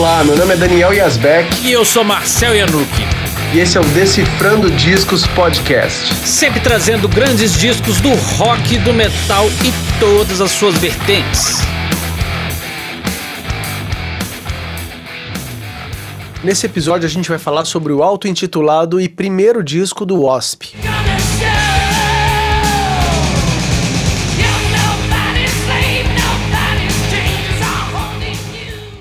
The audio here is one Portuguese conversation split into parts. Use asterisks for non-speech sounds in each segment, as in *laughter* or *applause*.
Olá, meu nome é Daniel Yazbek. E eu sou Marcel Yanuki. E esse é o Decifrando Discos Podcast. Sempre trazendo grandes discos do rock, do metal e todas as suas vertentes. Nesse episódio a gente vai falar sobre o auto-intitulado e primeiro disco do Wasp.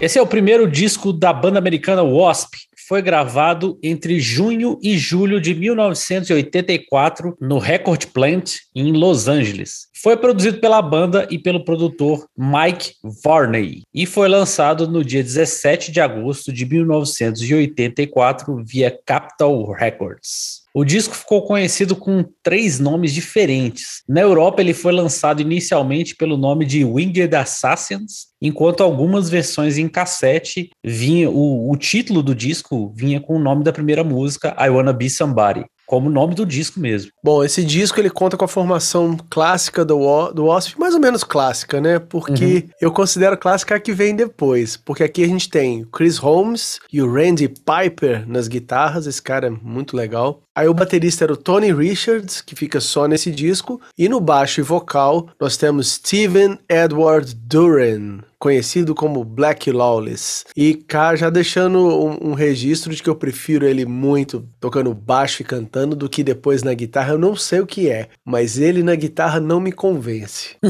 Esse é o primeiro disco da banda americana Wasp. Foi gravado entre junho e julho de 1984 no Record Plant em Los Angeles. Foi produzido pela banda e pelo produtor Mike Varney e foi lançado no dia 17 de agosto de 1984 via Capitol Records. O disco ficou conhecido com três nomes diferentes. Na Europa, ele foi lançado inicialmente pelo nome de Winged Assassins, enquanto algumas versões em cassete vinha o, o título do disco vinha com o nome da primeira música, I Wanna Be Somebody como o nome do disco mesmo. Bom, esse disco ele conta com a formação clássica do, do Wasp, mais ou menos clássica, né? Porque uhum. eu considero clássica a que vem depois. Porque aqui a gente tem o Chris Holmes e o Randy Piper nas guitarras, esse cara é muito legal. Aí o baterista era o Tony Richards, que fica só nesse disco. E no baixo e vocal nós temos Steven Edward Duran conhecido como Black Lawless. E cá já deixando um, um, registro de que eu prefiro ele muito tocando baixo e cantando do que depois na guitarra. Eu não sei o que é, mas ele na guitarra não me convence. *laughs*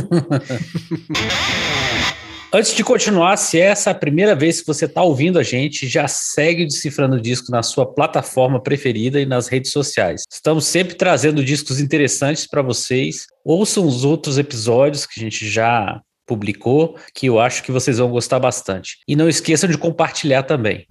Antes de continuar, se é essa a primeira vez que você está ouvindo a gente, já segue o Decifrando Disco na sua plataforma preferida e nas redes sociais. Estamos sempre trazendo discos interessantes para vocês. Ouçam os outros episódios que a gente já publicou, que eu acho que vocês vão gostar bastante. E não esqueçam de compartilhar também.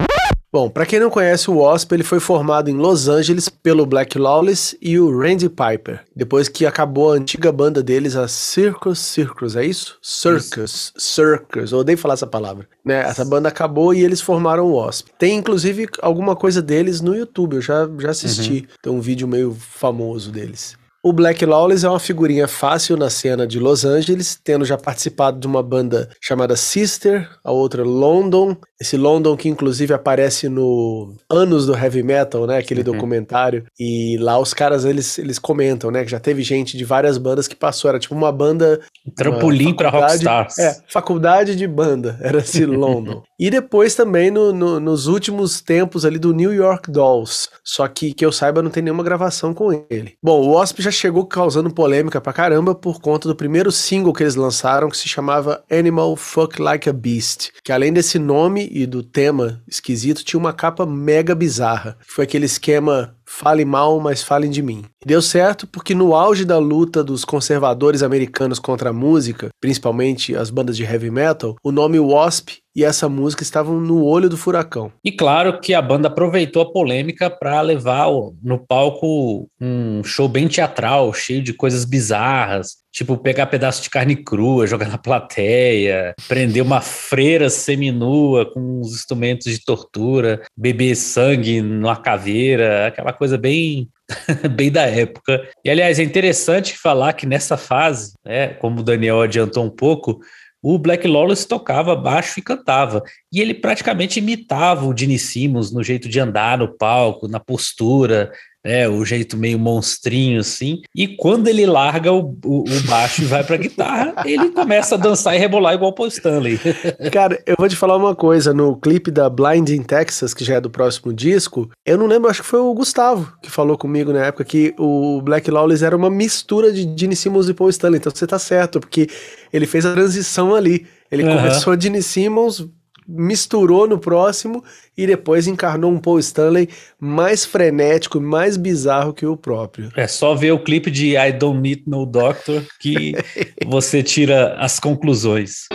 Bom, para quem não conhece o Wasp, ele foi formado em Los Angeles pelo Black Lawless e o Randy Piper, depois que acabou a antiga banda deles, a Circus Circus, é isso? Circus, isso. Circus, eu odeio falar essa palavra. Né? Essa banda acabou e eles formaram o Wasp. Tem inclusive alguma coisa deles no YouTube, eu já, já assisti. Uhum. Tem um vídeo meio famoso deles. O Black Lawless é uma figurinha fácil na cena de Los Angeles, tendo já participado de uma banda chamada Sister, a outra London. Esse London que inclusive aparece no Anos do Heavy Metal, né, aquele uhum. documentário. E lá os caras eles, eles comentam, né, que já teve gente de várias bandas que passou, era tipo uma banda trampolim para rockstars. É, faculdade de banda, *laughs* era esse London. e depois também no, no, nos últimos tempos ali do New York Dolls, só que que eu saiba não tem nenhuma gravação com ele. Bom, o Wasp já já chegou causando polêmica pra caramba por conta do primeiro single que eles lançaram, que se chamava Animal Fuck Like a Beast, que além desse nome e do tema esquisito, tinha uma capa mega bizarra. Foi aquele esquema fale mal, mas falem de mim. deu certo porque no auge da luta dos conservadores americanos contra a música, principalmente as bandas de heavy metal, o nome Wasp e essa música estavam no olho do furacão. E claro que a banda aproveitou a polêmica para levar no palco um show bem teatral, cheio de coisas bizarras, Tipo, pegar pedaço de carne crua, jogar na plateia, prender uma freira seminua com uns instrumentos de tortura, beber sangue numa caveira, aquela coisa bem *laughs* bem da época. E aliás, é interessante falar que nessa fase, né, como o Daniel adiantou um pouco, o Black Lawless tocava baixo e cantava. E ele praticamente imitava o Gene Simmons no jeito de andar no palco, na postura, né, o jeito meio monstrinho assim. E quando ele larga o, o, o baixo e vai para a guitarra, ele começa a dançar e rebolar igual o Paul Stanley. *laughs* Cara, eu vou te falar uma coisa, no clipe da Blinding Texas, que já é do próximo disco, eu não lembro, acho que foi o Gustavo que falou comigo na época que o Black Lawless era uma mistura de Gene Simmons e Paul Stanley. Então você tá certo, porque ele fez a transição ali. Ele uhum. começou Gene Simmons, misturou no próximo e depois encarnou um Paul Stanley mais frenético, mais bizarro que o próprio. É só ver o clipe de I Don't Need No Doctor que *laughs* você tira as conclusões.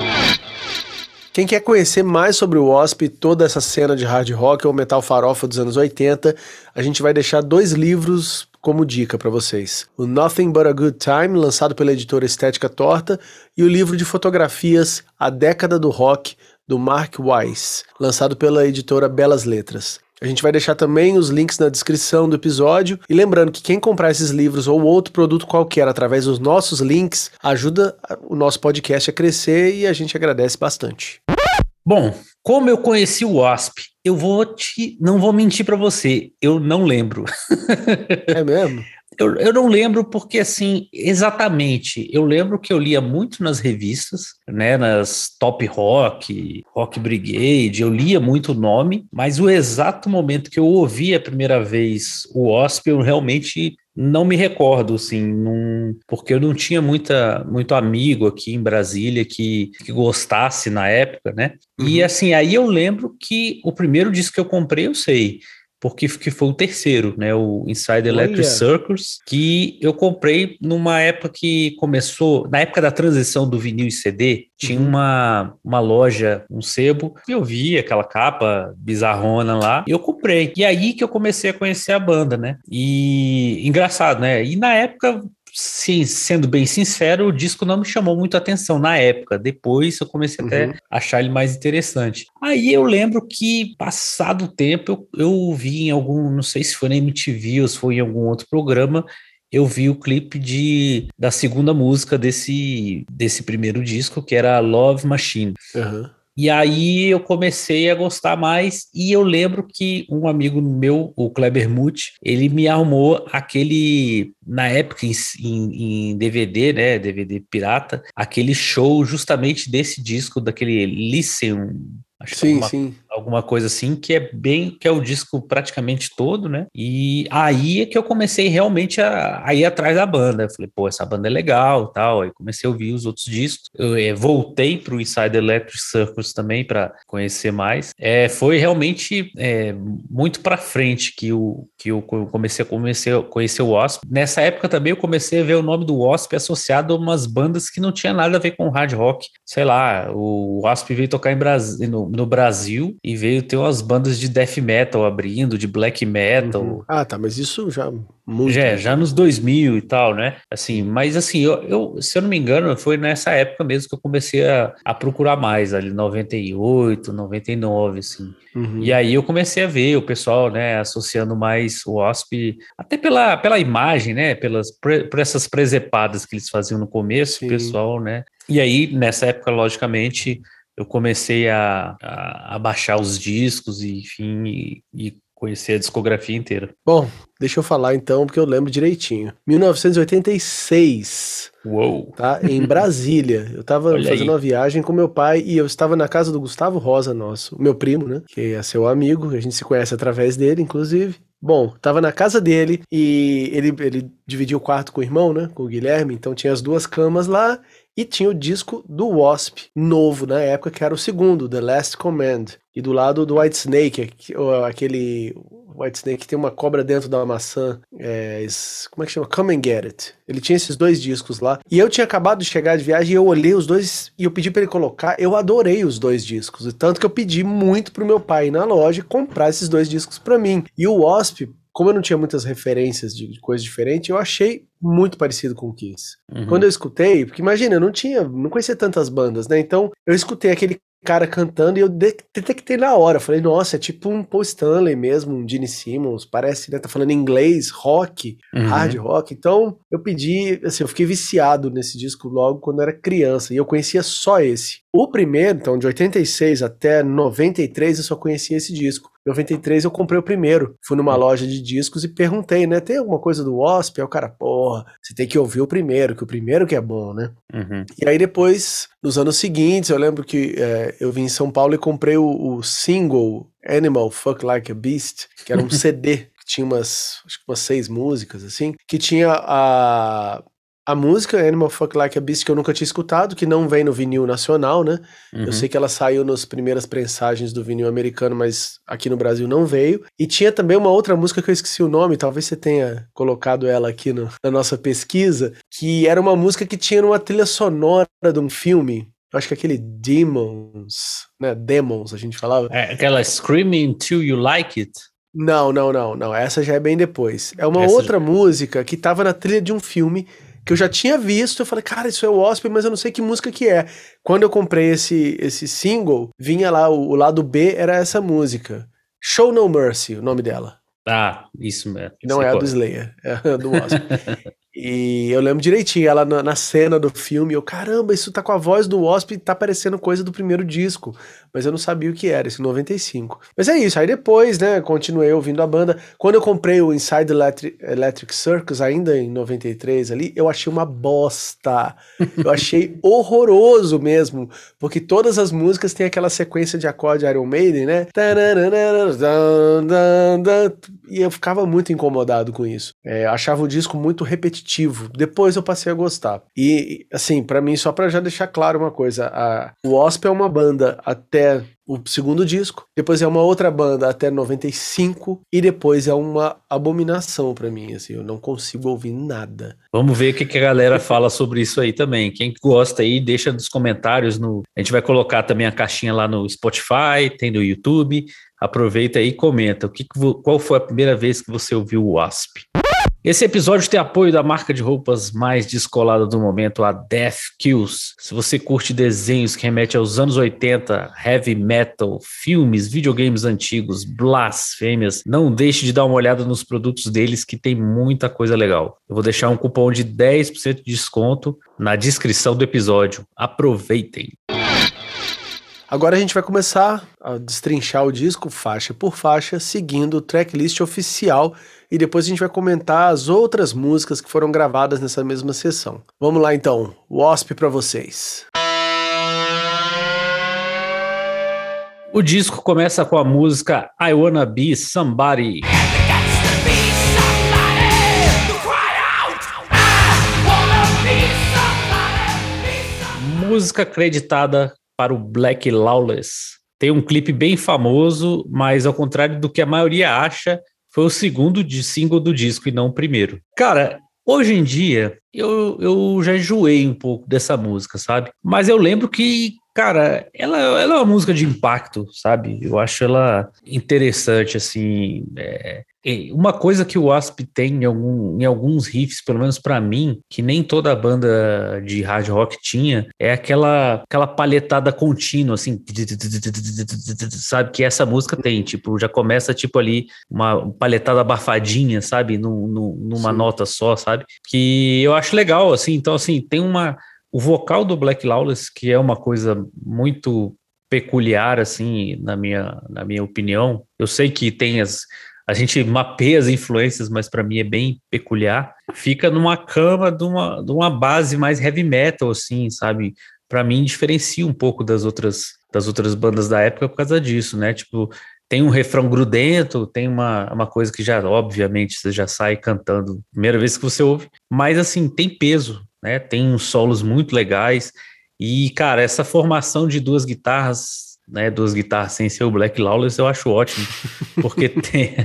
Quem quer conhecer mais sobre o Wasp e toda essa cena de hard rock ou metal farofa dos anos 80, a gente vai deixar dois livros como dica para vocês. O Nothing But a Good Time, lançado pela editora Estética Torta, e o livro de fotografias A Década do Rock, do Mark Weiss, lançado pela editora Belas Letras. A gente vai deixar também os links na descrição do episódio. E lembrando que quem comprar esses livros ou outro produto qualquer através dos nossos links ajuda o nosso podcast a crescer e a gente agradece bastante. Bom, como eu conheci o Wasp, eu vou te, não vou mentir para você, eu não lembro. É mesmo? *laughs* Eu, eu não lembro porque, assim, exatamente. Eu lembro que eu lia muito nas revistas, né, nas Top Rock, Rock Brigade, eu lia muito o nome, mas o exato momento que eu ouvi a primeira vez o Wasp, eu realmente não me recordo, assim, num, porque eu não tinha muita, muito amigo aqui em Brasília que, que gostasse na época, né? Uhum. E assim, aí eu lembro que o primeiro disco que eu comprei, eu sei, porque que foi o terceiro, né? O Inside Electric Olha. Circus, que eu comprei numa época que começou, na época da transição do vinil e CD, tinha uhum. uma, uma loja, um sebo, e eu vi aquela capa bizarrona lá, e eu comprei. E aí que eu comecei a conhecer a banda, né? E engraçado, né? E na época sim, sendo bem sincero, o disco não me chamou muito atenção na época. Depois eu comecei uhum. até a achar ele mais interessante. Aí eu lembro que, passado o tempo, eu, eu vi em algum, não sei se foi na MTV ou se foi em algum outro programa, eu vi o clipe de, da segunda música desse, desse primeiro disco, que era Love Machine. Uhum. E aí eu comecei a gostar mais e eu lembro que um amigo meu, o Kleber Muth, ele me arrumou aquele, na época em, em, DVD, né, DVD pirata, aquele show justamente desse disco, daquele Listen, acho sim, que sim alguma coisa assim, que é bem, que é o disco praticamente todo, né? E aí é que eu comecei realmente a, a ir atrás da banda. Eu falei, pô, essa banda é legal tal. Aí comecei a ouvir os outros discos. Eu é, voltei para o Inside Electric Circus também para conhecer mais. É, foi realmente é, muito para frente que, o, que eu comecei a, comecei conhecer o Wasp. Nessa época também eu comecei a ver o nome do Wasp associado a umas bandas que não tinha nada a ver com hard rock. Sei lá, o Wasp veio tocar em Bras no, no Brasil e veio ter umas bandas de death metal abrindo, de black metal. Uhum. Ah, tá, mas isso já muito. Já, já nos 2000 e tal, né? Assim, mas assim, eu, eu, se eu não me engano, foi nessa época mesmo que eu comecei a, a procurar mais, ali 98, 99, assim. Uhum. E aí eu comecei a ver o pessoal, né, associando mais o OSP, até pela, pela imagem, né, pelas, por essas presepadas que eles faziam no começo, Sim. o pessoal, né. E aí, nessa época, logicamente, eu comecei a, a, a baixar os discos e, enfim, e, e conhecer a discografia inteira. Bom, deixa eu falar então, porque eu lembro direitinho. 1986. Uou! Tá? Em Brasília. Eu tava Olha fazendo aí. uma viagem com meu pai e eu estava na casa do Gustavo Rosa, nosso, meu primo, né? Que é seu amigo, a gente se conhece através dele, inclusive. Bom, tava na casa dele e ele, ele dividiu o quarto com o irmão, né? Com o Guilherme, então tinha as duas camas lá e tinha o disco do Wasp, novo na época, que era o segundo, The Last Command. E do lado do White Snake, aquele White Snake que tem uma cobra dentro da maçã. É, como é que chama? Come and Get It. Ele tinha esses dois discos lá. E eu tinha acabado de chegar de viagem e eu olhei os dois e eu pedi para ele colocar. Eu adorei os dois discos. Tanto que eu pedi muito pro meu pai ir na loja comprar esses dois discos para mim. E o Wasp, como eu não tinha muitas referências de, de coisas diferentes, eu achei muito parecido com o Kiss. Uhum. Quando eu escutei, porque imagina, eu não tinha, não conhecia tantas bandas, né? Então, eu escutei aquele cara cantando e eu detectei na hora. Falei, nossa, é tipo um Paul Stanley mesmo, um Gene Simmons, parece, né? Tá falando inglês, rock, uhum. hard rock. Então, eu pedi, assim, eu fiquei viciado nesse disco logo quando eu era criança e eu conhecia só esse. O primeiro, então, de 86 até 93, eu só conhecia esse disco. Em 93 eu comprei o primeiro. Fui numa loja de discos e perguntei, né? Tem alguma coisa do Wasp? Aí o cara, porra, você tem que ouvir o primeiro, que o primeiro que é bom, né? Uhum. E aí depois, nos anos seguintes, eu lembro que é, eu vim em São Paulo e comprei o, o single Animal Fuck Like a Beast, que era um *laughs* CD que tinha umas, acho que umas seis músicas, assim, que tinha a a música Animal Fuck Like a Beast que eu nunca tinha escutado, que não vem no vinil nacional, né? Uhum. Eu sei que ela saiu nas primeiras prensagens do vinil americano, mas aqui no Brasil não veio. E tinha também uma outra música que eu esqueci o nome, talvez você tenha colocado ela aqui no, na nossa pesquisa, que era uma música que tinha uma trilha sonora de um filme. Acho que aquele Demons, né? Demons, a gente falava. É aquela Screaming Till You Like It. Não, não, não, não. Essa já é bem depois. É uma Essa outra já... música que tava na trilha de um filme que eu já tinha visto, eu falei, cara, isso é o Wasp, mas eu não sei que música que é. Quando eu comprei esse, esse single, vinha lá, o, o lado B era essa música. Show No Mercy, o nome dela. Ah, isso mesmo. Não é a do Slayer, é a do Wasp. *laughs* e eu lembro direitinho, ela na, na, cena do filme, eu, caramba, isso tá com a voz do Wasp e tá parecendo coisa do primeiro disco. Mas eu não sabia o que era, esse 95. Mas é isso, aí depois, né, continuei ouvindo a banda. Quando eu comprei o Inside Electric, Electric Circus, ainda em 93 ali, eu achei uma bosta. Eu achei *laughs* horroroso mesmo, porque todas as músicas têm aquela sequência de acorde Iron Maiden, né? E eu ficava muito incomodado com isso. É, achava o disco muito repetitivo. Depois eu passei a gostar. E, assim, para mim, só para já deixar claro uma coisa, a, o Wasp é uma banda até o segundo disco, depois é uma outra banda até 95 e depois é uma abominação para mim, assim, eu não consigo ouvir nada. Vamos ver o que, que a galera fala sobre isso aí também. Quem gosta aí, deixa nos comentários no, a gente vai colocar também a caixinha lá no Spotify, tem no YouTube. Aproveita aí e comenta. O que, qual foi a primeira vez que você ouviu o Wasp? Esse episódio tem apoio da marca de roupas mais descolada do momento, a Death Kills. Se você curte desenhos que remetem aos anos 80, heavy metal, filmes, videogames antigos, blasfêmias, não deixe de dar uma olhada nos produtos deles que tem muita coisa legal. Eu vou deixar um cupom de 10% de desconto na descrição do episódio. Aproveitem! Agora a gente vai começar a destrinchar o disco faixa por faixa, seguindo o tracklist oficial e depois a gente vai comentar as outras músicas que foram gravadas nessa mesma sessão. Vamos lá então, Wasp para vocês. O disco começa com a música I Wanna Be Somebody. Música acreditada para o Black Lawless. Tem um clipe bem famoso, mas ao contrário do que a maioria acha, foi o segundo single do disco e não o primeiro. Cara, hoje em dia eu, eu já enjoei um pouco dessa música, sabe? Mas eu lembro que, cara, ela, ela é uma música de impacto, sabe? Eu acho ela interessante, assim. É, uma coisa que o Wasp tem em, algum, em alguns riffs, pelo menos para mim, que nem toda banda de hard rock tinha, é aquela, aquela palhetada contínua, assim, sabe? Que essa música tem, tipo, já começa, tipo, ali, uma palhetada abafadinha, sabe? Num, numa Sim. nota só, sabe? Que eu acho legal, assim. Então, assim, tem uma. O vocal do Black Lawless, que é uma coisa muito peculiar, assim, na minha, na minha opinião. Eu sei que tem as a gente mapeia as influências, mas para mim é bem peculiar. Fica numa cama de uma, de uma base mais heavy metal, assim, sabe? Para mim diferencia um pouco das outras das outras bandas da época por causa disso, né? Tipo, tem um refrão grudento, tem uma, uma coisa que já, obviamente, você já sai cantando primeira vez que você ouve, mas assim, tem peso, né? Tem uns solos muito legais. E, cara, essa formação de duas guitarras né, duas guitarras sem ser o Black Lawless, eu acho ótimo, porque *laughs* tem,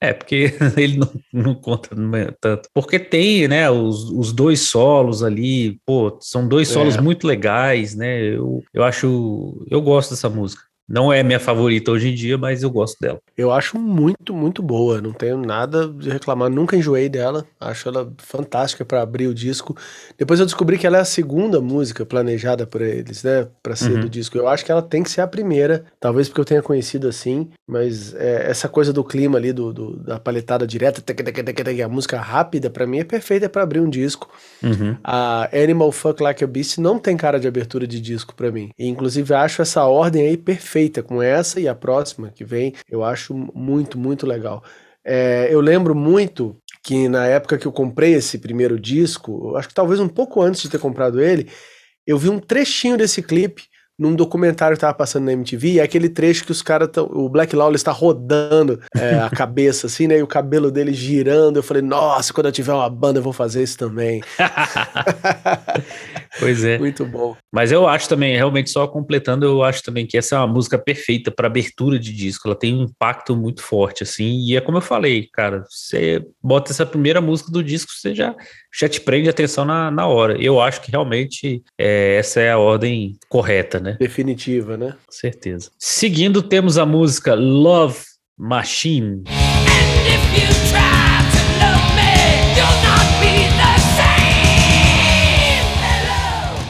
é, porque *laughs* ele não, não conta tanto, porque tem, né, os, os dois solos ali, pô, são dois solos é. muito legais, né, eu, eu acho, eu gosto dessa música. Não é minha favorita hoje em dia, mas eu gosto dela. Eu acho muito, muito boa. Não tenho nada de reclamar. Nunca enjoei dela. Acho ela fantástica para abrir o disco. Depois eu descobri que ela é a segunda música planejada por eles, né? Para ser uhum. do disco. Eu acho que ela tem que ser a primeira. Talvez porque eu tenha conhecido assim. Mas é, essa coisa do clima ali, do, do da paletada direta, a música rápida, para mim é perfeita para abrir um disco. Uhum. A Animal Fuck Like a Beast não tem cara de abertura de disco para mim. E, inclusive acho essa ordem aí perfeita feita com essa e a próxima que vem, eu acho muito, muito legal. É, eu lembro muito que na época que eu comprei esse primeiro disco, acho que talvez um pouco antes de ter comprado ele, eu vi um trechinho desse clipe num documentário que tava passando na MTV, e é aquele trecho que os caras o Black Lawless está rodando é, a *laughs* cabeça assim, né, e o cabelo dele girando. Eu falei, nossa, quando eu tiver uma banda eu vou fazer isso também. *laughs* pois é. Muito bom. Mas eu acho também, realmente só completando, eu acho também que essa é uma música perfeita para abertura de disco. Ela tem um impacto muito forte assim, e é como eu falei, cara, você bota essa primeira música do disco, você já já te prende atenção na, na hora. Eu acho que realmente é, essa é a ordem correta, né? Definitiva, né? Com certeza. Seguindo, temos a música Love Machine.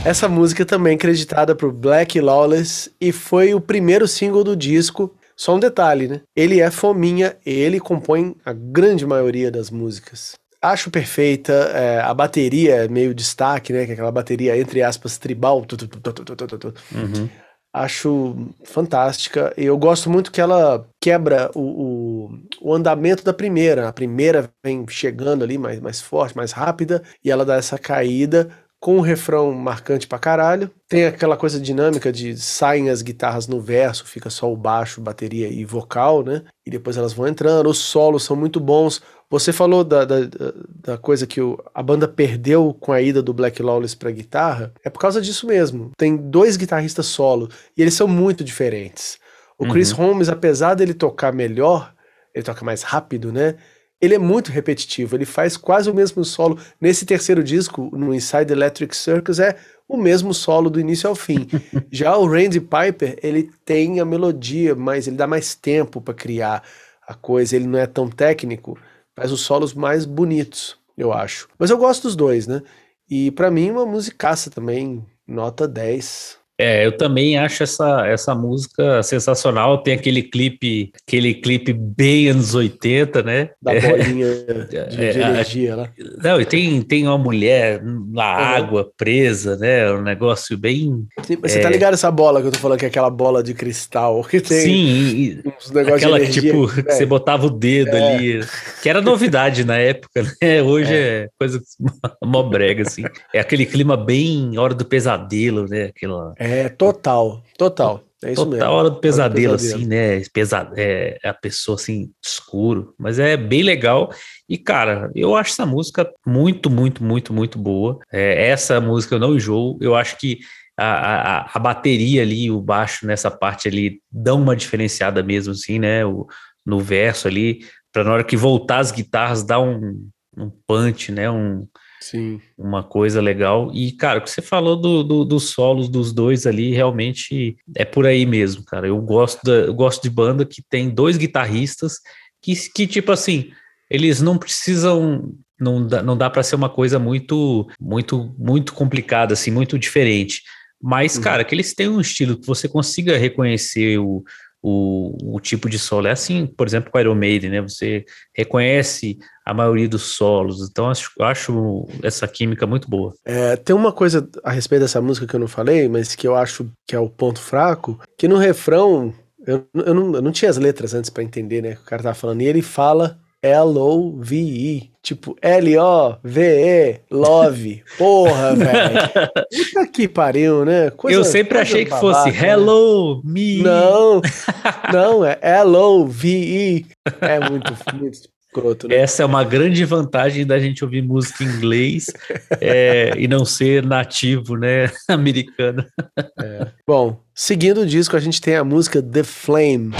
Essa música também creditada por Black Lawless e foi o primeiro single do disco. Só um detalhe, né? Ele é fominha, ele compõe a grande maioria das músicas. Acho perfeita. É, a bateria é meio destaque, né? Que é aquela bateria, entre aspas, tribal. Tu, tu, tu, uhum. Acho fantástica. E eu gosto muito que ela quebra o, o, o, andamento da primeira. A primeira vem chegando ali mais, mais forte, mais rápida, e ela dá essa caída com um refrão marcante pra caralho. Tem aquela coisa dinâmica de saem as guitarras no verso, fica só o baixo, bateria e vocal, né? E depois elas vão entrando. Os solos são muito bons. Você falou da, da, da coisa que o, a banda perdeu com a ida do Black Lawless pra guitarra. É por causa disso mesmo. Tem dois guitarristas solo e eles são muito diferentes. O Chris uhum. Holmes, apesar dele tocar melhor, ele toca mais rápido, né? Ele é muito repetitivo, ele faz quase o mesmo solo. Nesse terceiro disco, no Inside Electric Circus, é o mesmo solo do início ao fim. *laughs* Já o Randy Piper, ele tem a melodia, mas ele dá mais tempo para criar a coisa, ele não é tão técnico, faz os solos mais bonitos, eu acho. Mas eu gosto dos dois, né? E para mim, uma musicaça também, nota 10. É, eu também acho essa, essa música sensacional. Tem aquele clipe, aquele clipe bem anos 80, né? Da bolinha *laughs* de, é, de é, energia lá. Não, e tem, tem uma mulher na água presa, né? Um negócio bem. Sim, você tá é... ligado essa bola que eu tô falando, que é aquela bola de cristal que tem Sim, uns negócios aquela de energia, tipo, que você botava o dedo é. ali, que era novidade na época, né? Hoje é, é coisa *laughs* mó brega, assim. É aquele clima bem hora do pesadelo, né? Aquela. É, total, total. É isso total mesmo. hora do pesadelo, pesadelo, assim, né? Pesa é, a pessoa assim, escuro. Mas é bem legal. E, cara, eu acho essa música muito, muito, muito, muito boa. É, essa música eu não enjoo. Eu acho que a, a, a, bateria ali, o baixo nessa parte ali, dão uma diferenciada mesmo, assim, né? O, no verso ali, para na hora que voltar as guitarras, dar um, um punch, né? Um, Sim. Uma coisa legal. E, cara, o que você falou do, do, dos solos dos dois ali, realmente é por aí mesmo, cara. Eu gosto, da, eu gosto de banda que tem dois guitarristas que, que tipo assim, eles não precisam. Não dá, não dá para ser uma coisa muito, muito, muito complicada, assim, muito diferente. Mas, uhum. cara, que eles têm um estilo que você consiga reconhecer o, o, o tipo de solo. É assim, por exemplo, com Iron Maiden, né? Você reconhece a maioria dos solos. Então, acho, acho essa química muito boa. É, tem uma coisa a respeito dessa música que eu não falei, mas que eu acho que é o ponto fraco, que no refrão, eu, eu, não, eu não tinha as letras antes para entender, né? O cara tava falando, e ele fala L-O-V-E. Tipo, L-O-V-E, love. Porra, *laughs* velho. Puta que pariu, né? Coisa, eu sempre achei que fosse né? hello, me. Não, *laughs* não, é L-O-V-E. É muito, muito escroto, né? Essa é uma grande vantagem da gente ouvir música em inglês é, e não ser nativo, né? *laughs* Americano. É. Bom, seguindo o disco, a gente tem a música The Flame.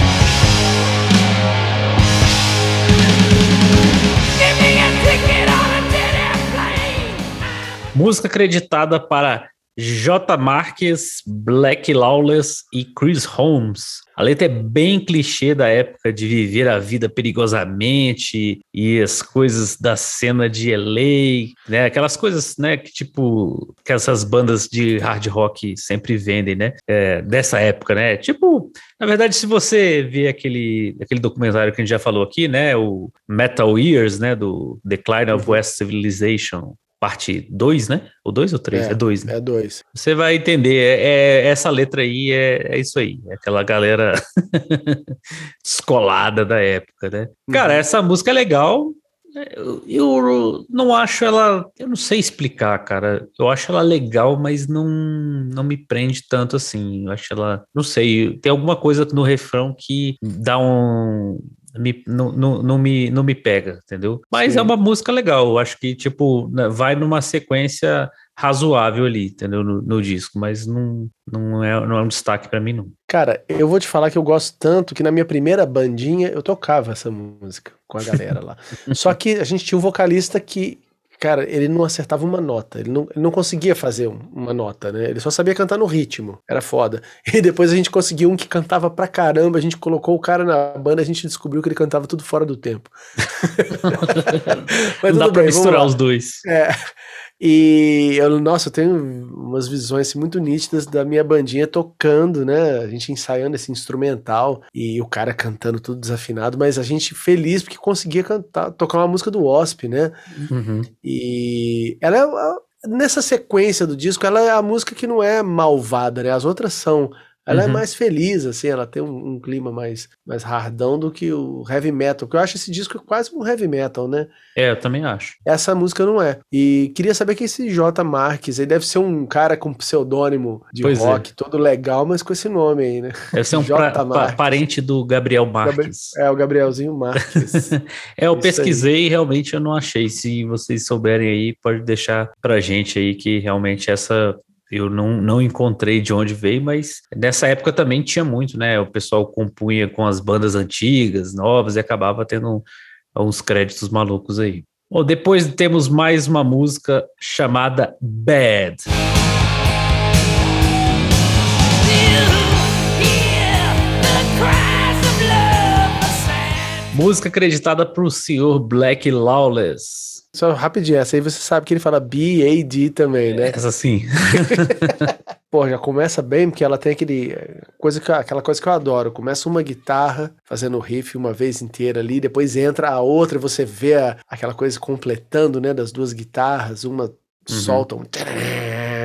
Música acreditada para J. Marques, Black Lawless e Chris Holmes. A letra é bem clichê da época de viver a vida perigosamente e as coisas da cena de LA, né? Aquelas coisas, né, que tipo, que essas bandas de hard rock sempre vendem, né? É, dessa época, né? Tipo, na verdade, se você vê aquele, aquele documentário que a gente já falou aqui, né? O Metal Years, né? Do Decline of West Civilization, parte 2, né? Ou 2 ou 3? É 2, é né? É 2. Você vai entender, é, é, essa letra aí é, é isso aí, é aquela galera *laughs* descolada da época, né? Uhum. Cara, essa música é legal, eu, eu, não acho ela, eu não sei explicar, cara. Eu acho ela legal, mas não, não me prende tanto assim. Eu acho ela, não sei, tem alguma coisa no refrão que dá um me, não, não, não, me, não me pega, entendeu? Mas Sim. é uma música legal, eu acho que, tipo, né, vai numa sequência razoável ali, entendeu? No, no, disco, mas não, não, é, não é um destaque para mim, não. Cara, eu vou te falar que eu gosto tanto que na minha primeira bandinha eu tocava essa música com a galera lá. *laughs* Só que a gente tinha um vocalista que cara, ele não acertava uma nota, ele não, ele não conseguia fazer uma nota, né? Ele só sabia cantar no ritmo, era foda. *laughs* E depois a gente conseguiu um que cantava pra caramba, a gente colocou o cara na banda, a gente descobriu que ele cantava tudo fora do tempo. *laughs* Mas não dá pra bem, misturar os dois. É. E eu, nossa, eu tenho umas visões assim, muito nítidas da minha bandinha tocando, né? A gente ensaiando esse instrumental e o cara cantando tudo desafinado, mas a gente feliz porque conseguia cantar, tocar uma música do Wasp, né? Uhum. E ela é nessa sequência do disco, ela é a música que não é malvada, né? As outras são Ela é Uhum. mais feliz, assim, ela tem um, um clima mais, mais hardão do que o heavy metal, que eu acho esse disco quase um heavy metal, né? É, eu também acho. Essa música não é. E queria saber quem é esse J. Marques aí. Deve ser um cara com pseudônimo de Pois é. rock, todo legal, mas com esse nome aí, né? Deve ser um J. pra- Marques. parente do Gabriel Marques. É, o Gabrielzinho Marques. *laughs* É, eu Isso pesquisei e realmente eu não achei. Se vocês souberem aí, pode deixar pra gente aí que realmente essa eu não, não encontrei de onde veio, mas nessa época também tinha muito, né? O pessoal compunha com as bandas antigas, novas, e acabava tendo uns créditos malucos aí. Bom, depois temos mais uma música chamada Bad. Música acreditada pro senhor Black Lawless. Só rapidinho, essa aí você sabe que ele fala B-A-D também, né? Essa sim. *laughs* Pô, já começa bem, porque ela tem aquele eh, coisa que, aquela coisa que eu adoro. Começa uma guitarra fazendo o riff uma vez inteira ali, depois entra a outra e você vê a- aquela coisa completando, né, das duas guitarras, uma solta um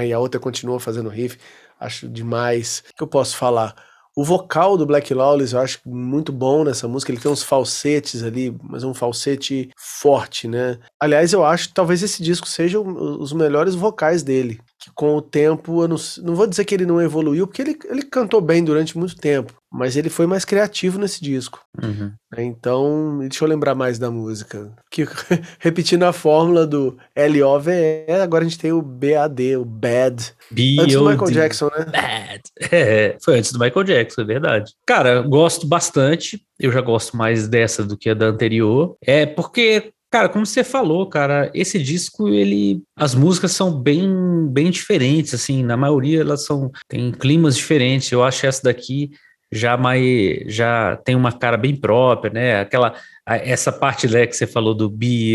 e a outra continua fazendo riff. Acho demais. O que eu posso falar? O vocal do Black Lawless eu acho muito bom nessa música. Ele tem uns falsetes ali, mas um falsete forte, né? Aliás, eu acho que talvez esse disco seja um- os melhores vocais dele. Que com o tempo, eu não, não vou dizer que ele não evoluiu, porque ele, ele cantou bem durante muito tempo, mas ele foi mais criativo nesse disco. Uhum. Então, deixa eu lembrar mais da música. Que, *laughs* repetindo a fórmula do L-O-V-E, agora a gente tem o B-A-D, o Bad. Antes do Michael. Jackson, né? Bad. É, foi antes do Michael Jackson, é verdade. Cara, gosto bastante. Eu já gosto mais dessa do que a da anterior. É porque, cara, como você falou, cara, esse disco, ele. As músicas são bem, bem diferentes, assim. Na maioria elas são. Tem climas diferentes. Eu acho essa daqui já mais. Já tem uma cara bem própria, né? Aquela. Essa parte né, que você falou do B,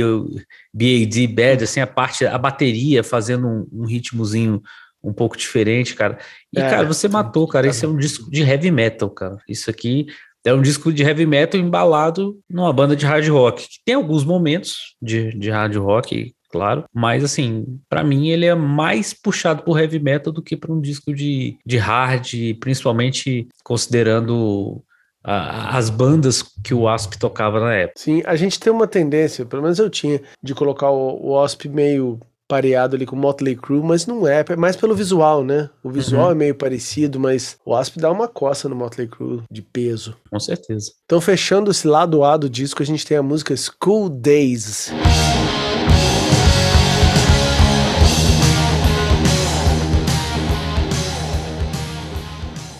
BAD, Bad, assim, a parte, a bateria fazendo um, um ritmozinho um pouco diferente, cara. E, É, cara, você matou, cara. Esse é um disco de heavy metal, cara. Isso aqui é um disco de heavy metal embalado numa banda de hard rock. Tem alguns momentos de, de hard rock, claro. Mas, assim, pra mim ele é mais puxado por heavy metal do que para um disco de, de hard, principalmente considerando as bandas que o Asp tocava na época. Sim, a gente tem uma tendência, pelo menos eu tinha, de colocar o, o Wasp meio pareado ali com Motley Crue, mas não é, é mais pelo visual, né? O visual Uhum. é meio parecido, mas o Wasp dá uma coça no Motley Crue de peso. Com certeza. Então, fechando esse lado A do disco, a gente tem a música School Days.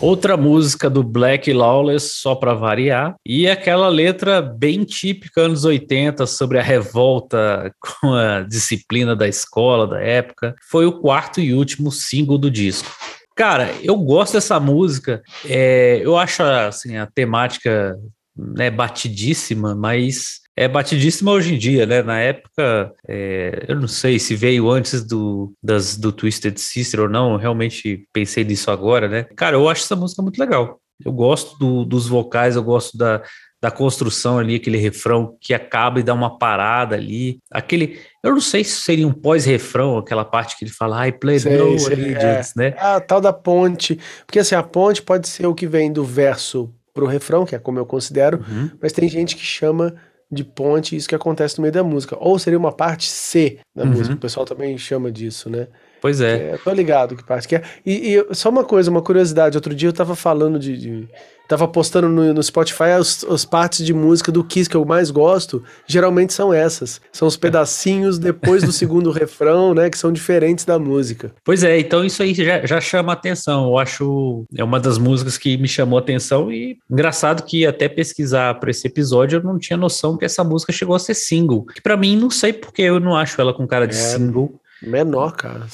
Outra música do Black Lawless, só para variar, e aquela letra bem típica anos 80 sobre a revolta *laughs* com a disciplina da escola da época, foi o quarto e último single do disco. Cara, eu gosto dessa música, é, eu acho assim, a temática né, batidíssima, mas é batidíssima hoje em dia, né? Na época, é, eu não sei se veio antes do, das, do Twisted Sister ou não, eu realmente pensei nisso agora, né? Cara, eu acho essa música muito legal. Eu gosto do- dos vocais, eu gosto da, da construção ali, aquele refrão que acaba e dá uma parada ali. Aquele, eu não sei se seria um pós-refrão, aquela parte que ele fala, I played Sei, no sei, allegiance, né? A tal da ponte. Porque assim, a ponte pode ser o que vem do verso pro refrão, que é como eu considero, Uhum. mas tem gente que chama de ponte isso que acontece no meio da música. Ou seria uma parte C da Uhum. música. O pessoal também chama disso, né? Pois é. É, tô ligado que parte que é. E, e só uma coisa, uma curiosidade. Outro dia eu tava falando de. de- tava postando no, no Spotify as, as partes de música do Kiss que eu mais gosto. Geralmente são essas. São os pedacinhos depois do segundo *laughs* refrão, né? Que são diferentes da música. Pois é, então isso aí já, já chama atenção. Eu acho é uma das músicas que me chamou atenção e engraçado que até pesquisar para esse episódio eu não tinha noção que essa música chegou a ser single. Que para mim não sei porque eu não acho ela com cara de É, single, Menor, cara.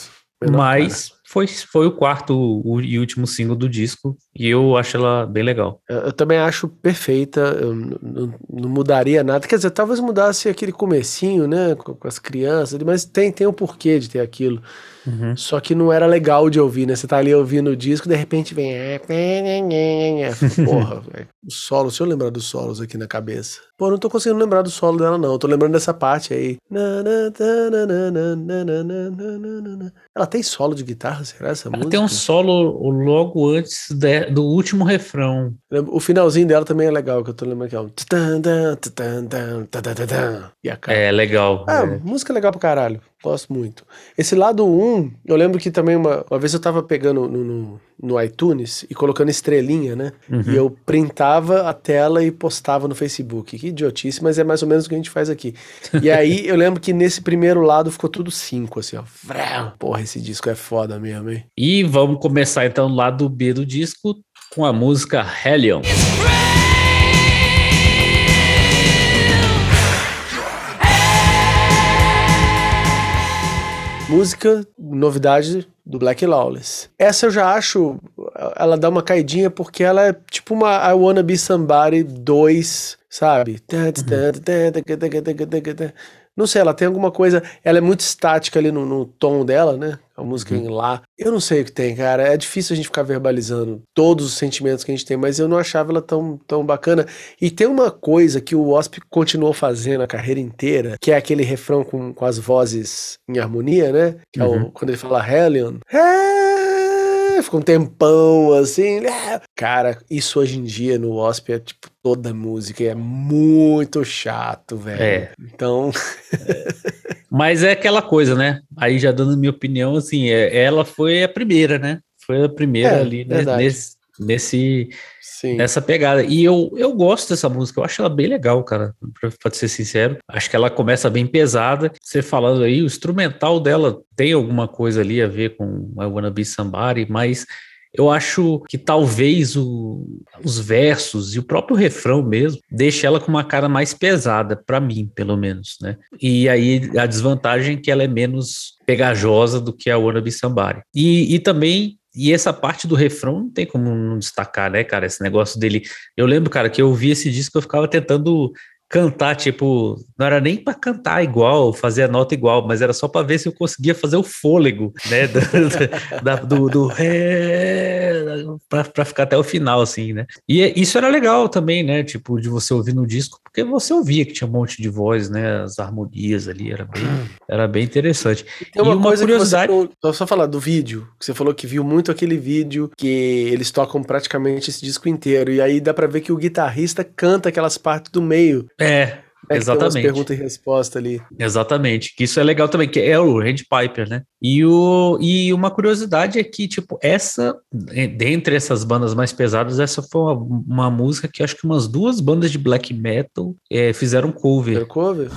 Menor, mas foi, foi o quarto e último single do disco e eu acho ela bem legal. Eu, também acho perfeita, eu não mudaria nada. Quer dizer, talvez mudasse aquele comecinho, né, com, com as crianças, mas tem, tem um porquê de ter aquilo. Uhum. Só que não era legal de ouvir, né? Você tá ali ouvindo o disco, de repente vem. Porra, *laughs* velho. O solo, deixa eu lembrar dos solos aqui na cabeça. Pô, não tô conseguindo lembrar do solo dela, não. Eu tô lembrando dessa parte aí. Ela tem solo de guitarra Porra, será essa Ela música? tem um solo logo antes de- do último refrão. O finalzinho dela também é legal, que eu tô lembrando que é um... E a cara. É legal. Ah, é. música legal pra caralho. Gosto muito. Esse lado 1, eu lembro que também uma, uma vez eu tava pegando no, no, no iTunes e colocando estrelinha, né? Uhum. E eu printava a tela e postava no Facebook. Que idiotice, mas é mais ou menos o que a gente faz aqui. E *laughs* aí eu lembro que nesse primeiro lado ficou tudo 5, assim, ó. Porra, esse disco é foda mesmo, hein? E vamos começar então do lado B do disco com a música Hellion. Música, novidade do Black Lawless. Essa eu já acho, ela dá uma caidinha porque ela é tipo uma I Wanna Be Somebody 2, sabe? Não sei, ela tem alguma coisa. Ela é muito estática ali no, no tom dela, né? A música em lá. Eu não sei o que tem, cara. É difícil a gente ficar verbalizando todos os sentimentos que a gente tem, mas eu não achava ela tão, tão bacana. E tem uma coisa que o Wasp continuou fazendo a carreira inteira, que é aquele refrão com, com as vozes em harmonia, né? Que é Uhum. o, quando ele fala Hellion. "É", Fica um tempão assim. "É". Cara, isso hoje em dia no Wasp é tipo toda música. É muito chato, velho. É. Então, *laughs* Mas é aquela coisa, né? Aí já dando minha opinião, assim, é- ela foi a primeira, né? Foi a primeira É, ali né? nesse, nesse, sim. nessa pegada. E eu, eu gosto dessa música, eu acho ela bem legal, cara, pra, pra ser sincero. Acho que ela começa bem pesada. Você falando aí, o instrumental dela tem alguma coisa ali a ver com I Wanna Be Somebody, mas eu acho que talvez o- os versos e o próprio refrão mesmo deixe ela com uma cara mais pesada, pra mim, pelo menos, né? E aí a desvantagem é que ela é menos pegajosa do que a Wanna Be Somebody. E, e também, e essa parte do refrão não tem como não destacar, né, cara? Esse negócio dele. Eu lembro, cara, que eu ouvi esse disco eu ficava tentando cantar, tipo, não era nem pra cantar igual, fazer a nota igual, mas era só pra ver se eu conseguia fazer o fôlego, né, *laughs* da- da- do, do ré, pra, pra ficar até o final, assim, né. E é- isso era legal também, né, tipo, de você ouvir no disco, porque você ouvia que tinha um monte de voz, né, as harmonias ali, era bem, era bem interessante. Tem uma, E uma coisa curiosidade-. Vou só falar do vídeo. Que você falou que viu muito aquele vídeo que eles tocam praticamente esse disco inteiro. E aí dá pra ver que o guitarrista canta aquelas partes do meio. É, umas Exatamente. pergunta e resposta ali. Exatamente, que isso é legal também, que é o Randy Piper, né? E, o, e uma curiosidade é que, tipo, essa, dentre essas bandas mais pesadas, essa foi uma, uma música que acho que umas duas bandas de black metal eh, fizeram cover. Primeiro cover?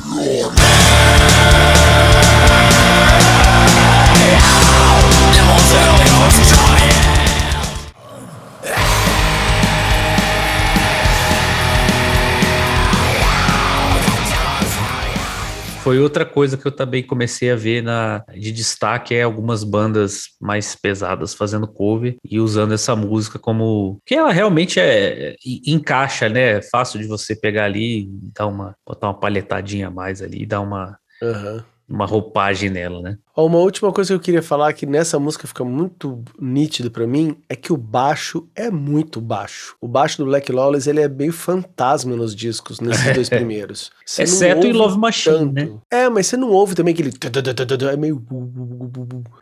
Foi outra coisa que eu também comecei a ver na, de destaque, é algumas bandas mais pesadas fazendo cover e usando essa música como... que ela realmente é, e- encaixa, né? É fácil de você pegar ali dar uma, botar uma palhetadinha a mais ali dar uma, Aham. Uma roupagem nela, né? Uma última coisa que eu queria falar que nessa música fica muito nítido pra mim é que o baixo é muito baixo. O baixo do Black Lawless ele é meio fantasma nos discos, nesses dois *laughs* primeiros. Você Exceto em Love Machine, né? tanto. É, mas você não ouve também aquele. É meio.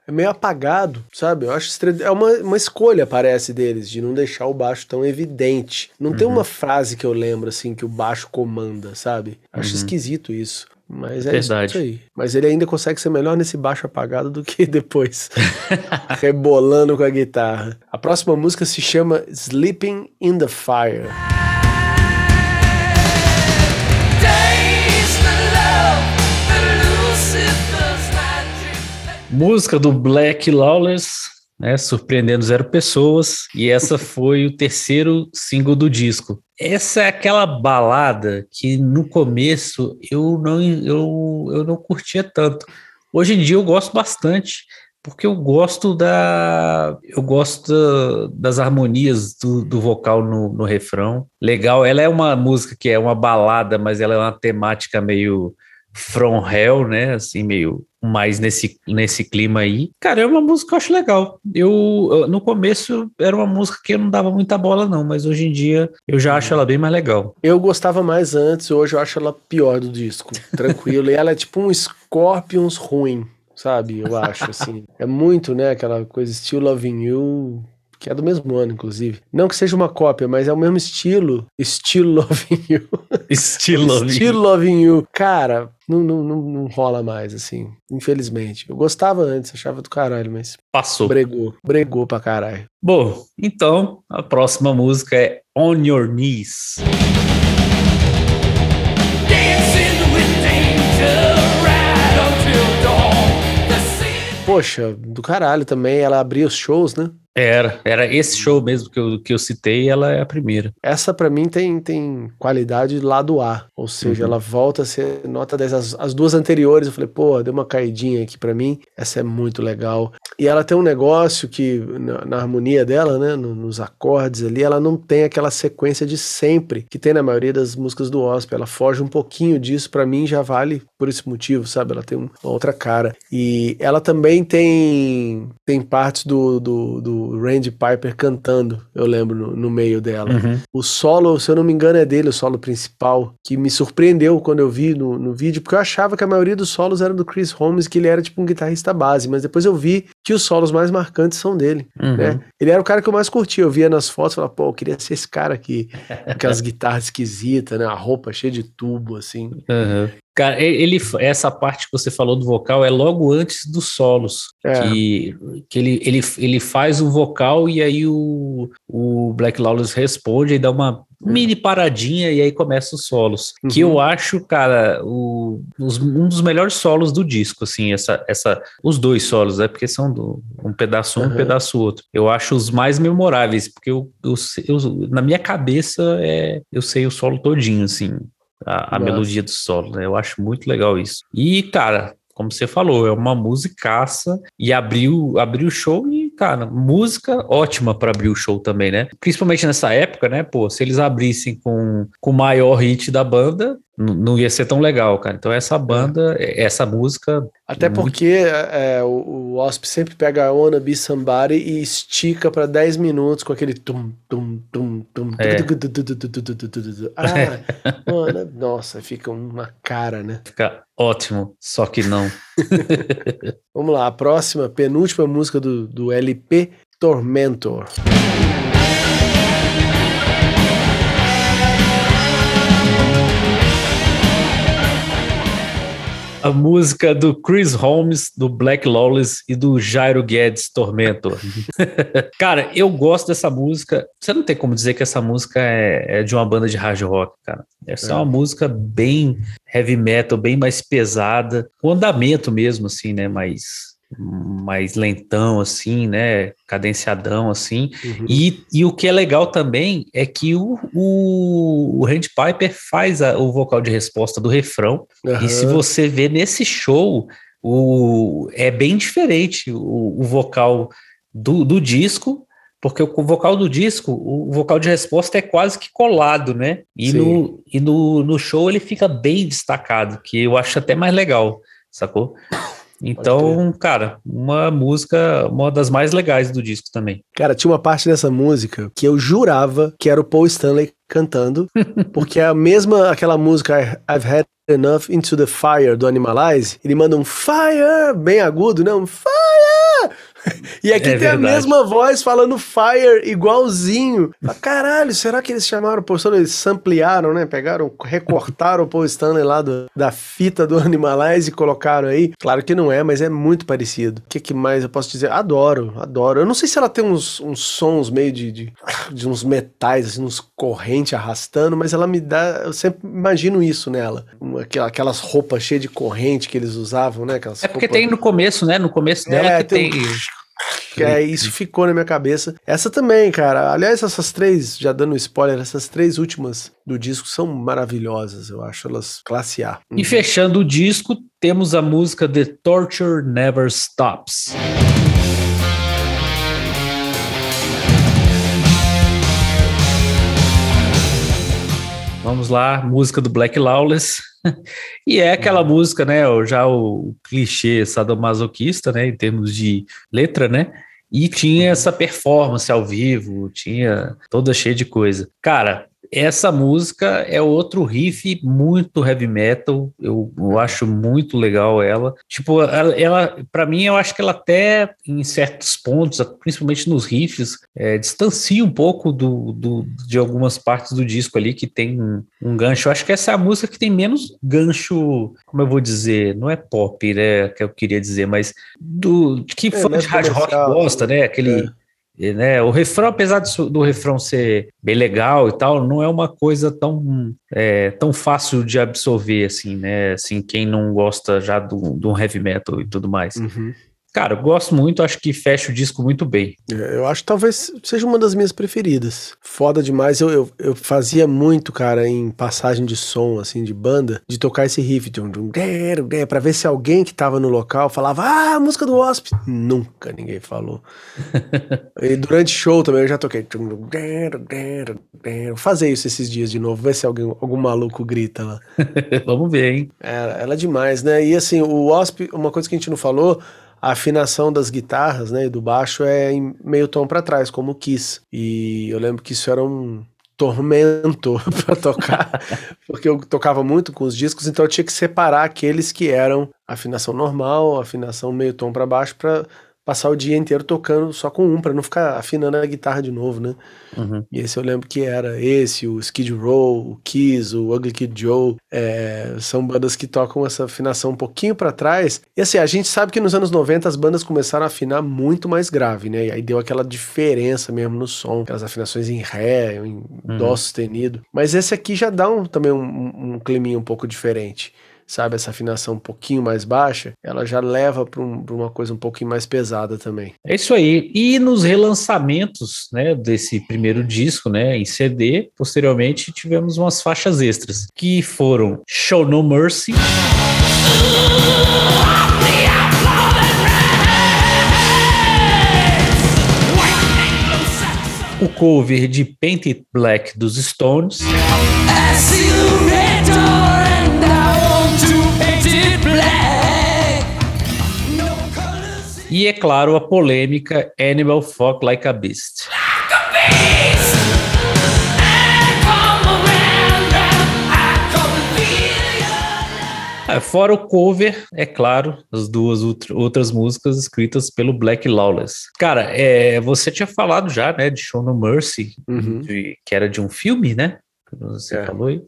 É meio apagado, sabe? Eu acho estre- é uma, uma escolha, parece, deles, de não deixar o baixo tão evidente. Não tem Uhum. uma frase que eu lembro, assim, que o baixo comanda, sabe? Acho Uhum. esquisito isso. Mas é Verdade. isso aí. Mas ele ainda consegue ser melhor nesse baixo apagado do que *laughs* depois. *laughs* rebolando com a guitarra. A próxima música se chama Sleeping in the Fire. Música do Black Lawless, né? Surpreendendo Zero Pessoas. E essa foi o terceiro single do disco. Essa é aquela balada que no começo eu não, eu, eu não curtia tanto. Hoje em dia eu gosto bastante, porque eu gosto da. Eu gosto da- das harmonias do, do vocal no, no refrão. Legal, ela é uma música que é uma balada, mas ela é uma temática meio From Hell, né? Assim, meio mais nesse, nesse clima aí. Cara, é uma música que eu acho legal. Eu, no começo, era uma música que eu não dava muita bola, não, mas hoje em dia eu já acho ela bem mais legal. Eu gostava mais antes, hoje eu acho ela pior do disco. Tranquilo. *laughs* e ela é tipo um Scorpions ruim, sabe? Eu acho, assim. É muito, né, aquela coisa Still Loving You, que é do mesmo ano, inclusive. Não que seja uma cópia, mas é o mesmo estilo. Still Loving You. Estilo. Still *laughs* Loving You. Cara, não, não, não, não rola mais, assim. Infelizmente. Eu gostava antes, achava do caralho, mas Passou. bregou. Bregou pra caralho. Bom, então a próxima música é On Your Knees. Poxa, do caralho também. Ela abria os shows, né? Era, era esse show mesmo que eu, que eu citei, ela é a primeira. Essa pra mim tem, tem qualidade lado A, ou seja, Uhum. ela volta a ser nota 10. As, as duas anteriores eu falei, pô, deu uma caidinha aqui pra mim, essa é muito legal. E ela tem um negócio que na, na harmonia dela, né, no- nos acordes ali, ela não tem aquela sequência de sempre que tem na maioria das músicas do Osp. Ela foge um pouquinho disso, pra mim já vale por esse motivo, sabe? Ela tem um- uma outra cara. E ela também tem tem partes do, do, do Randy Piper cantando, eu lembro, no, no meio dela. Uhum. O solo, se eu não me engano, é dele, o solo principal, que me surpreendeu quando eu vi no, no vídeo, porque eu achava que a maioria dos solos era do Chris Holmes, que ele era tipo um guitarrista base, mas depois eu vi que os solos mais marcantes são dele, Uhum. né? Ele era o cara que eu mais curtia, eu via nas fotos e falava, pô, eu queria ser esse cara aqui, com *laughs* aquelas guitarras esquisitas, né? A roupa cheia de tubo, assim. Uhum. Cara, ele, essa parte que você falou do vocal é logo antes dos solos. É. Que, que ele, ele, ele faz o vocal e aí o, o Black Lawless responde e dá uma mini paradinha e aí começa os solos. Que Uhum. eu acho, cara, o, os- um dos melhores solos do disco, assim, essa, essa, os dois solos, né? Porque são do, um pedaço um, um Uhum. pedaço outro. Eu acho os mais memoráveis, porque eu, eu, eu- na minha cabeça é, eu sei o solo todinho, assim a, a melodia do solo, né? Eu acho muito legal isso. E, cara, como você falou, é uma musicaça e abriu, abriu o show e, cara, música ótima para abrir o show também, né? Principalmente nessa época, né? Pô, se eles abrissem com, com o maior hit da banda, não ia ser tão legal, cara. Então essa banda, essa música, Até Muito. porque é, o, o Wasp sempre pega a Wanna Be Somebody e estica pra 10 minutos com aquele tum, tum, tum. Ah, nossa, fica uma cara, né? fica ótimo, só que não. Vamos lá, a próxima, penúltima música do, do LP, Tormentor. A música do Chris Holmes, do Black Lawless e do Jairo Guedes Tormentor. *laughs* cara, eu gosto dessa música. Você não tem como dizer que essa música é, é de uma banda de hard rock, cara. Essa é. É. uma música bem heavy metal, bem mais pesada, com andamento mesmo, assim, né? Mais, mais lentão, assim, né? Cadenciadão, assim. Uhum. E, e o que é legal também é que o, o, o Randy Piper faz a- o vocal de resposta do refrão. E se você vê nesse show, o, é bem diferente o, o vocal do, do disco, porque o vocal do disco, o vocal de resposta é quase que colado, né? E, Sim. no, e no, no show ele fica bem destacado, que eu acho até mais legal, sacou? Então, cara, uma música, uma das mais legais do disco também. Cara, tinha uma parte dessa música que eu jurava que era o Paul Stanley cantando, *laughs* porque é a mesma, aquela música I've Had Enough Into the Fire do Animalize, ele manda um fire bem agudo, né? Um fire! E aqui É tem a verdade. mesma voz falando fire igualzinho. Fala, Caralho, será que eles chamaram o Paul Stanley? Eles samplearam, né? Pegaram, recortaram o Paul Stanley lá do- da fita do *laughs* Animalize e colocaram aí. Claro que não é, mas é muito parecido. O que, que mais eu posso dizer? Adoro, adoro. Eu não sei se ela tem uns, uns sons meio de, de, de uns metais, assim, uns correntes arrastando, mas ela me dá. Eu sempre imagino isso nela. Aquela- Aquelas roupas cheias de corrente que eles usavam, né? Aquelas É porque roupas- tem no começo, né? No começo dela É, que tem. tem que é, isso ficou na minha cabeça. Essa também, cara. Aliás, essas três, já dando spoiler, essas três últimas do disco são maravilhosas. Eu acho elas classe A. E fechando o disco, temos a música The Torture Never Stops. Vamos lá, música do Black Lawless. *laughs* e é aquela música, né? Já o clichê sadomasoquista, né? Em termos de letra, né? E tinha essa performance ao vivo, tinha toda cheia de coisa. Cara, essa música é outro riff muito heavy metal. Eu, eu acho muito legal ela. Tipo, ela, ela para mim, eu acho que ela até em certos pontos, principalmente nos riffs, é, distancia um pouco do, do, de algumas partes do disco ali que tem um, um gancho. Eu acho que essa é a música que tem menos gancho, como eu vou dizer, não é pop, né? Que eu queria dizer, mas do que É, fã de hard rock gosta, né? Aquele. é. E, né, o refrão, apesar do, do refrão ser bem legal e tal, não é uma coisa tão, é, tão fácil de absorver, assim, né? Assim, quem não gosta já do, do heavy metal e tudo mais. Uhum. Cara, eu gosto muito, acho que fecha o disco muito bem. É, Eu acho que talvez seja uma das minhas preferidas. Foda demais. Eu, eu, eu fazia muito, cara, em passagem de som, assim, de banda, de tocar esse riff, dum, dum, dum, dum, pra ver se alguém que tava no local falava, ah, a música do Wasp. Nunca ninguém falou. *laughs* e durante show também eu já toquei. Vou fazer isso esses dias de novo, ver se alguém, algum maluco grita lá. *laughs* Vamos ver, hein? Ela, ela é demais, né? E assim, o Wasp, uma coisa que a gente não falou, a afinação das guitarras, né, e do baixo é em meio tom pra trás, como o Kiss. E eu lembro que isso era um tormento *laughs* pra tocar, *laughs* porque eu tocava muito com os discos, então eu tinha que separar aqueles que eram afinação normal, afinação meio tom pra baixo, pra passar o dia inteiro tocando só com um, pra não ficar afinando a guitarra de novo, né? Uhum. E esse eu lembro que era esse, o Skid Row, o Kiss, o Ugly Kid Joe, é, são bandas que tocam essa afinação um pouquinho pra trás. E assim, a gente sabe que nos anos 90 as bandas começaram a afinar muito mais grave, né? E aí deu aquela diferença mesmo no som, aquelas afinações em ré, em dó sustenido. Mas esse aqui já dá um, também um, um climinho um pouco diferente. Sabe, essa afinação um pouquinho mais baixa, ela já leva para um, pra uma coisa um pouquinho mais pesada também. É isso aí. E nos relançamentos, né, desse primeiro disco, né, em CD, posteriormente tivemos umas faixas extras, que foram Show No Mercy, o cover de Painted Black dos Stones, e, é claro, a polêmica Animal Fuck Like a Beast. Ah, Fora o cover, é claro, as duas outra- outras músicas escritas pelo Black Lawless. Cara, é, você tinha falado já, né, de Show No Mercy, Uhum. de- que era de um filme, né? Você É. falou aí.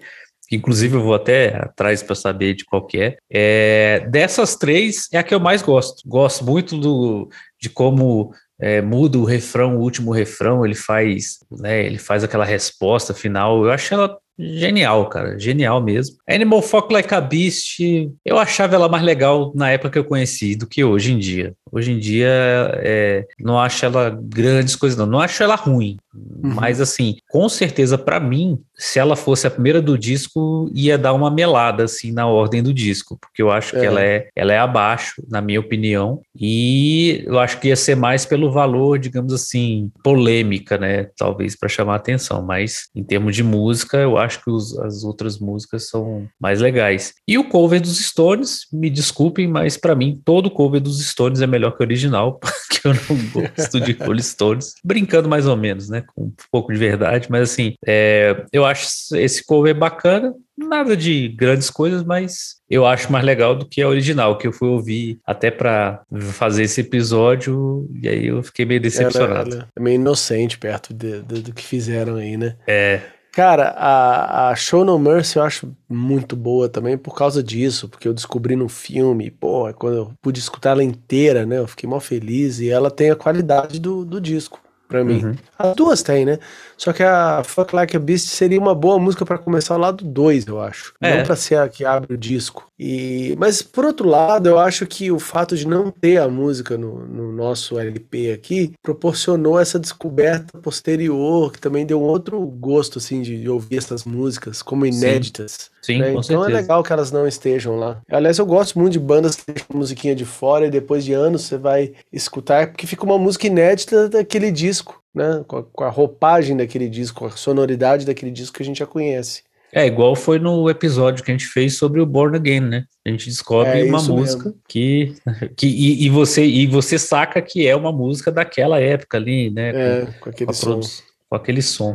Inclusive, eu vou até atrás para saber de qual que é. é. Dessas três, é a que eu mais gosto. Gosto muito do, de como é, muda o refrão, o último refrão, ele faz, né, ele faz aquela resposta final. Eu acho ela genial, cara, genial mesmo. Animal Fuck Like a Beast, eu achava ela mais legal na época que eu conheci do que hoje em dia. Hoje em dia, é, não acho ela grandes coisas, não. Não acho ela ruim. Mas, assim, com certeza, pra mim, se ela fosse a primeira do disco, ia dar uma melada, assim, na ordem do disco. Porque eu acho que É. ela é, ela é abaixo, na minha opinião. E eu acho que ia ser mais pelo valor, digamos assim, polêmica, né? Talvez para chamar atenção. Mas, em termos de música, eu acho que os- as outras músicas são mais legais. E o cover dos Stones, me desculpem, mas pra mim, todo cover dos Stones é melhor que o original, *laughs* porque eu não gosto de *laughs* Rolling Stones. Brincando mais ou menos, né? Com um pouco de verdade, mas assim, é, eu acho esse cover bacana. Nada de grandes coisas, mas eu acho mais legal do que a original, que eu fui ouvir até pra fazer esse episódio, e aí eu fiquei meio decepcionado. Ela, ela é meio inocente perto de- de- do que fizeram aí, né? É, Cara, a, a Show No Mercy eu acho muito boa também por causa disso, porque eu descobri no filme, pô, quando eu pude escutar ela inteira, né, eu fiquei mó feliz e ela tem a qualidade do, do disco, pra mim. Uhum. As duas tem, né? Só que a Fuck Like a Beast seria uma boa música pra começar o lado 2, eu acho. É. Não pra ser a que abre o disco. E, mas por outro lado, eu acho que o fato de não ter a música no, no nosso LP aqui proporcionou essa descoberta posterior, que também deu um outro gosto assim de, de ouvir essas músicas como inéditas. sim, né? Então certeza. é legal que elas não estejam lá. Aliás, eu gosto muito de bandas que deixam musiquinha de fora e depois de anos você vai escutar, porque fica uma música inédita daquele disco, né? Com a, com a roupagem daquele disco, com a sonoridade daquele disco que a gente já conhece. É, igual foi no episódio que a gente fez sobre o Born Again, né? A gente descobre É, uma música que, *laughs* que e, e você e você saca que é uma música daquela época ali, né? É, com com, aquele a som. produ- com aquele som.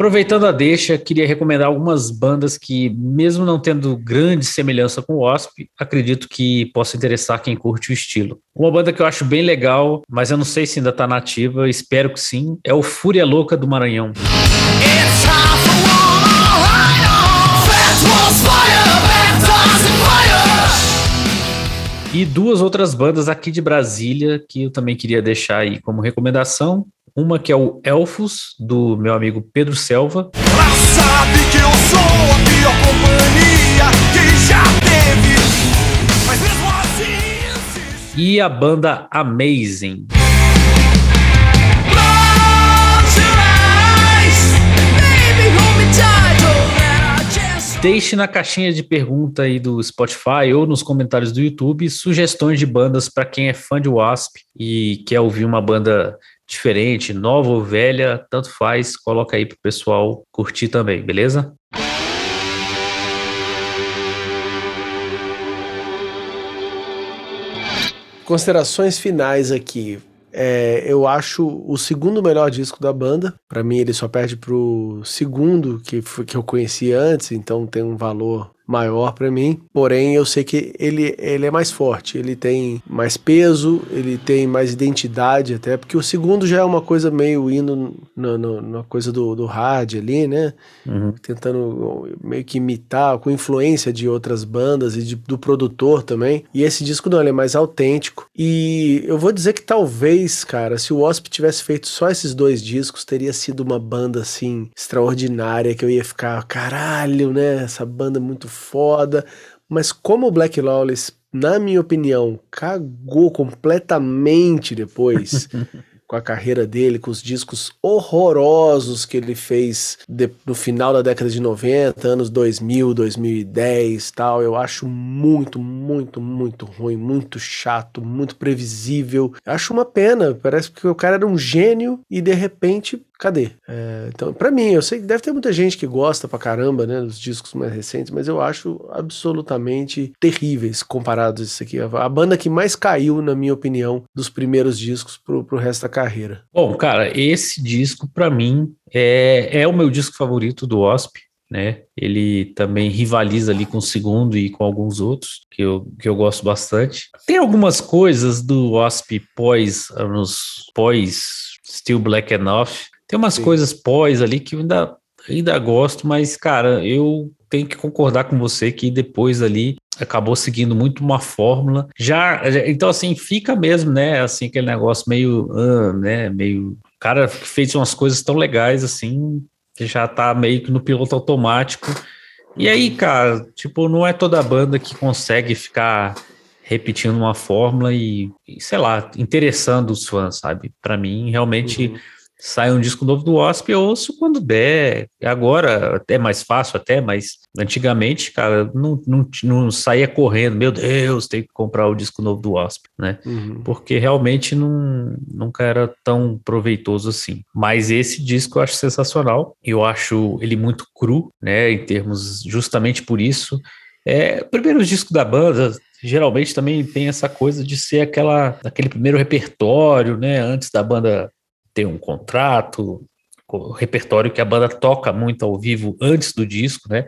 Aproveitando a deixa, queria recomendar algumas bandas que, mesmo não tendo grande semelhança com o Wasp, acredito que possa interessar quem curte o estilo. Uma banda que eu acho bem legal, mas eu não sei se ainda tá nativa, espero que sim, é o Fúria Louca do Maranhão. E duas outras bandas aqui de Brasília que eu também queria deixar aí como recomendação. Uma que é o Elfos, do meu amigo Pedro Selva, Ela sabe que eu sou a pior companhia que já teve. Mas mesmo assim, e a banda Amazing. Oh, Deixe na caixinha de pergunta aí do Spotify ou nos comentários do YouTube sugestões de bandas para quem é fã de Wasp e quer ouvir uma banda diferente, nova ou velha, tanto faz, coloca aí pro pessoal curtir também, beleza? Considerações finais aqui. É, eu acho o segundo melhor disco da banda. Pra mim, ele só perde pro segundo, que, que eu conheci antes, então tem um valor maior pra mim. Porém, eu sei que ele, ele é mais forte, ele tem mais peso, ele tem mais identidade até, porque o segundo já é uma coisa meio indo na, na, na coisa do, do hard ali, né? Uhum. tentando meio que imitar, com influência de outras bandas e de- do produtor também. E esse disco não, ele é mais autêntico. E eu vou dizer que talvez, cara, se o Wasp tivesse feito só esses dois discos, teria sido uma banda assim extraordinária que eu ia ficar, caralho, né? Essa banda é muito foda. Mas como o Black Lawless, na minha opinião, cagou completamente depois *laughs* com a carreira dele, com os discos horrorosos que ele fez de- no final da década de 90, anos 2000, 2010 tal. Eu acho muito, muito, muito ruim, muito chato, muito previsível. Eu acho uma pena, parece que o cara era um gênio e de repente. Cadê? É, então, pra mim, eu sei que deve ter muita gente que gosta pra caramba, né, dos discos mais recentes, mas eu acho absolutamente terríveis comparados a isso aqui. A, banda que mais caiu, na minha opinião, dos primeiros discos pro, pro resto da carreira. Bom, cara, esse disco pra mim é, é o meu disco favorito do Wasp, né? Ele também rivaliza ali com o segundo e com alguns outros que eu, que eu gosto bastante. Tem algumas coisas do Wasp pós anos pós Still Black Enough. Tem umas Sim. coisas pós ali que eu ainda ainda gosto, mas cara, eu tenho que concordar com você que depois ali acabou seguindo muito uma fórmula. Já, já- então assim, fica mesmo, né, assim aquele negócio meio, ah, né, meio cara fez umas coisas tão legais assim, que já tá meio que no piloto automático. E aí, cara, tipo, não é toda banda que consegue ficar repetindo uma fórmula e, e, sei lá, interessando os fãs, sabe? Pra mim, realmente Uhum. Sai um disco novo do Wasp, eu ouço quando der. Agora é mais fácil até, mas antigamente, cara, não, não, não saía correndo, meu Deus, tem que comprar o disco novo do Wasp, né? Uhum. Porque realmente não, nunca era tão proveitoso assim. Mas esse disco eu acho sensacional. Eu acho ele muito cru, né? Em termos, justamente por isso. É, primeiro disco da banda geralmente também tem essa coisa de ser aquela aquele primeiro repertório, né? Antes da banda ter um contrato, o repertório que a banda toca muito ao vivo antes do disco, né?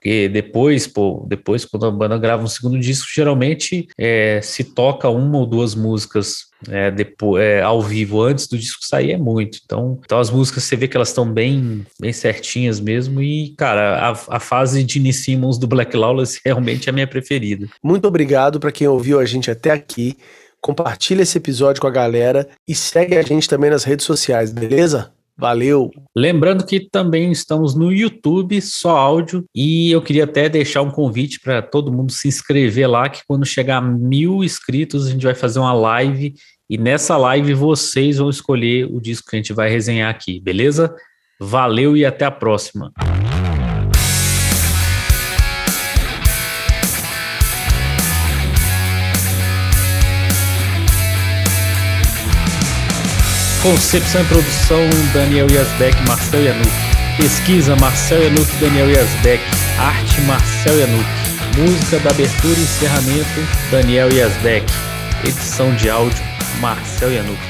Porque depois, pô, depois quando a banda grava um segundo disco, geralmente é, se toca uma ou duas músicas é, depois, é, ao vivo antes do disco sair é muito. Então, então as músicas você vê que elas estão bem, bem certinhas mesmo. E, cara, a, a fase de Gene Simmons do Black Lawless *laughs* realmente é a minha preferida. Muito obrigado para quem ouviu a gente até aqui. Compartilha esse episódio com a galera e segue a gente também nas redes sociais, beleza? Valeu! Lembrando que também estamos no YouTube, só áudio, e eu queria até deixar um convite para todo mundo se inscrever lá, que quando chegar a mil inscritos a gente vai fazer uma live, e nessa live vocês vão escolher o disco que a gente vai resenhar aqui, beleza? Valeu e até a próxima! Concepção e produção, Daniel Yazbek, Marcel Yanuk. Pesquisa, Marcel Yanuk, Daniel Yazbek. Arte, Marcel Yanuk. Música da abertura e encerramento, Daniel Yazbek. Edição de áudio, Marcel Yanuk.